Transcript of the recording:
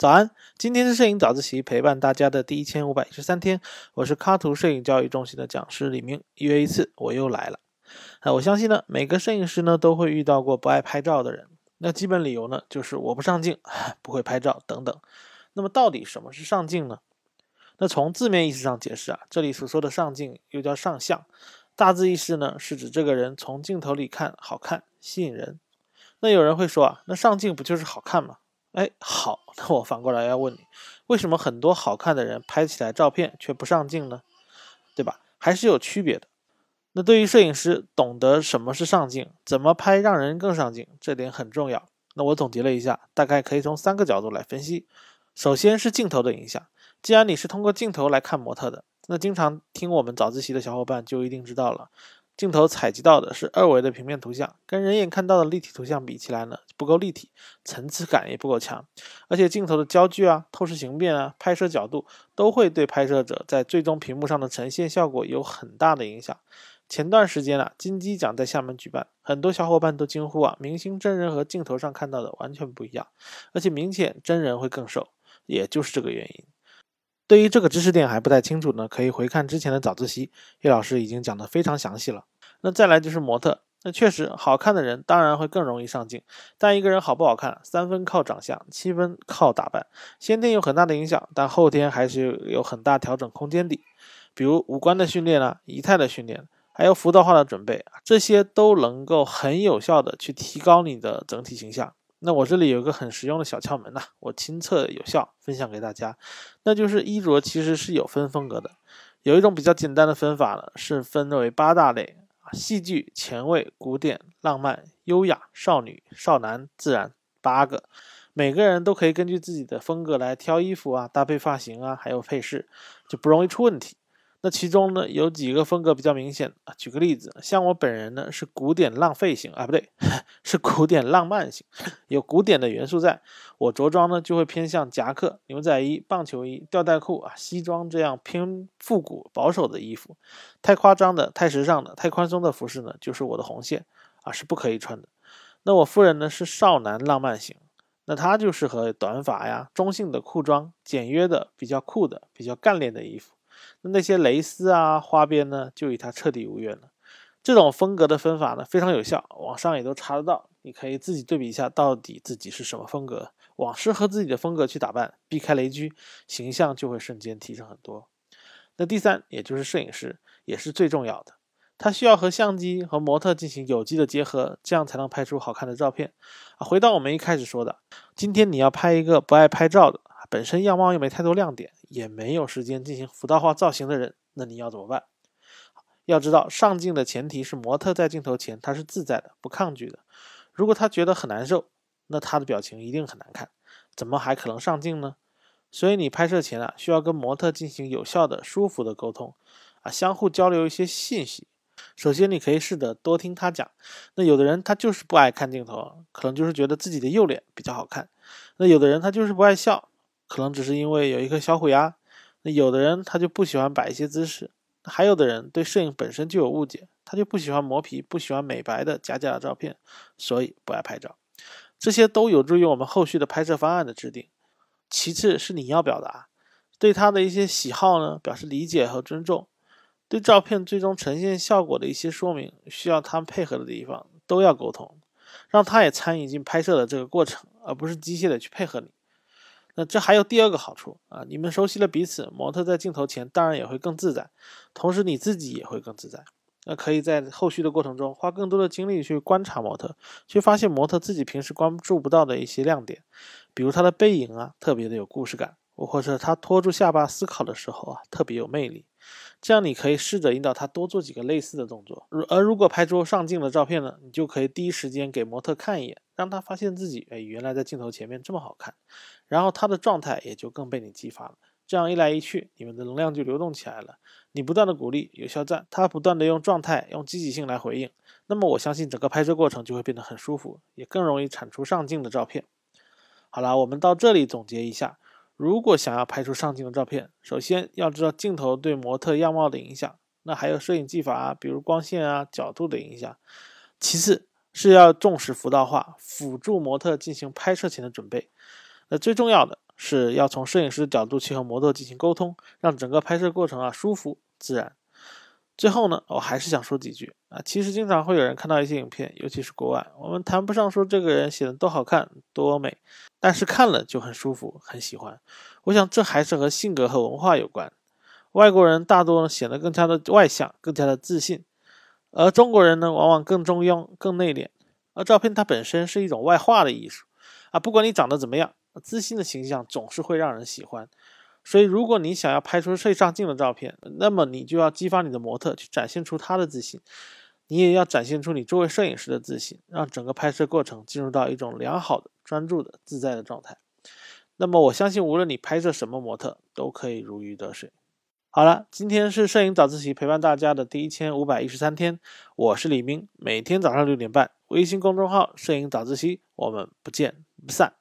早安，今天是摄影早自习陪伴大家的第一千五百一十三天，我是卡图摄影教育中心的讲师李明，一月一次我又来了。啊，我相信呢，每个摄影师呢都会遇到过不爱拍照的人，那基本理由呢就是我不上镜，不会拍照等等。那么到底什么是上镜呢？那从字面意思上解释啊，这里所说的上镜又叫上相，大致意思呢是指这个人从镜头里看好看吸引人。那有人会说啊，那上镜不就是好看吗？哎，好，那我反过来要问你，为什么很多好看的人拍起来照片却不上镜呢？对吧？还是有区别的。那对于摄影师，懂得什么是上镜，怎么拍让人更上镜，这点很重要。那我总结了一下，大概可以从三个角度来分析。首先是镜头的影响，既然你是通过镜头来看模特的，那经常听我们早自习的小伙伴就一定知道了。镜头采集到的是二维的平面图像，跟人眼看到的立体图像比起来呢，不够立体，层次感也不够强。而且镜头的焦距啊、透视形变啊、拍摄角度，都会对拍摄者在最终屏幕上的呈现效果有很大的影响。前段时间啊，金鸡奖在厦门举办，很多小伙伴都惊呼啊，明星真人和镜头上看到的完全不一样，而且明显真人会更瘦，也就是这个原因。对于这个知识点还不太清楚呢，可以回看之前的早自习，叶老师已经讲得非常详细了。那再来就是模特，那确实好看的人当然会更容易上镜，但一个人好不好看，三分靠长相，七分靠打扮，先天有很大的影响，但后天还是有很大调整空间的。比如五官的训练啊，仪态的训练，还有服道化的准备这些都能够很有效的去提高你的整体形象。那我这里有个很实用的小窍门呐，我亲测有效，分享给大家。那就是衣着其实是有分风格的，有一种比较简单的分法呢，是分为八大类啊：戏剧、前卫、古典、浪漫、优雅、少女、少男、自然，八个。每个人都可以根据自己的风格来挑衣服啊，搭配发型啊，还有配饰，就不容易出问题。那其中呢，有几个风格比较明显啊。举个例子，像我本人呢是古典浪费型啊，不对，是古典浪漫型，有古典的元素在。我着装呢就会偏向夹克、牛仔衣、棒球衣、吊带裤啊、西装这样偏复古保守的衣服。太夸张的、太时尚的、太宽松的服饰呢，就是我的红线啊，是不可以穿的。那我夫人呢是少男浪漫型，那她就适合短发呀、中性的裤装、简约的、比较酷的、比较干练的衣服。那些蕾丝啊、花边呢，就与它彻底无缘了。这种风格的分法呢，非常有效，网上也都查得到。你可以自己对比一下，到底自己是什么风格，往适合自己的风格去打扮，避开雷区，形象就会瞬间提升很多。那第三，也就是摄影师，也是最重要的，他需要和相机和模特进行有机的结合，这样才能拍出好看的照片。啊，回到我们一开始说的，今天你要拍一个不爱拍照的。本身样貌又没太多亮点，也没有时间进行浮道化造型的人，那你要怎么办？要知道，上镜的前提是模特在镜头前他是自在的、不抗拒的。如果他觉得很难受，那他的表情一定很难看，怎么还可能上镜呢？所以你拍摄前啊，需要跟模特进行有效的、舒服的沟通啊，相互交流一些信息。首先，你可以试着多听他讲。那有的人他就是不爱看镜头，可能就是觉得自己的右脸比较好看。那有的人他就是不爱笑。可能只是因为有一颗小虎牙，那有的人他就不喜欢摆一些姿势，还有的人对摄影本身就有误解，他就不喜欢磨皮，不喜欢美白的假假的照片，所以不爱拍照。这些都有助于我们后续的拍摄方案的制定。其次是你要表达对他的一些喜好呢，表示理解和尊重，对照片最终呈现效果的一些说明，需要他们配合的地方都要沟通，让他也参与进拍摄的这个过程，而不是机械的去配合你。那这还有第二个好处啊，你们熟悉了彼此，模特在镜头前当然也会更自在，同时你自己也会更自在。那可以在后续的过程中花更多的精力去观察模特，去发现模特自己平时关注不到的一些亮点，比如他的背影啊，特别的有故事感，或者他托住下巴思考的时候啊，特别有魅力。这样你可以试着引导他多做几个类似的动作，如而如果拍出上镜的照片呢，你就可以第一时间给模特看一眼，让他发现自己哎原来在镜头前面这么好看，然后他的状态也就更被你激发了。这样一来一去，你们的能量就流动起来了。你不断的鼓励有效赞，他不断的用状态用积极性来回应，那么我相信整个拍摄过程就会变得很舒服，也更容易产出上镜的照片。好了，我们到这里总结一下。如果想要拍出上镜的照片，首先要知道镜头对模特样貌的影响，那还有摄影技法啊，比如光线啊、角度的影响。其次是要重视服道化，辅助模特进行拍摄前的准备。那最重要的是要从摄影师的角度去和模特进行沟通，让整个拍摄过程啊舒服自然。最后呢，我还是想说几句啊。其实经常会有人看到一些影片，尤其是国外，我们谈不上说这个人写的多好看多美，但是看了就很舒服很喜欢。我想这还是和性格和文化有关。外国人大多显得更加的外向，更加的自信，而中国人呢，往往更中庸、更内敛。而照片它本身是一种外化的艺术啊，不管你长得怎么样，自信的形象总是会让人喜欢。所以，如果你想要拍出最上镜的照片，那么你就要激发你的模特去展现出他的自信，你也要展现出你作为摄影师的自信，让整个拍摄过程进入到一种良好的、专注的、自在的状态。那么，我相信无论你拍摄什么模特，都可以如鱼得水。好了，今天是摄影早自习陪伴大家的第一千五百一十三天，我是李明，每天早上六点半，微信公众号“摄影早自习”，我们不见不散。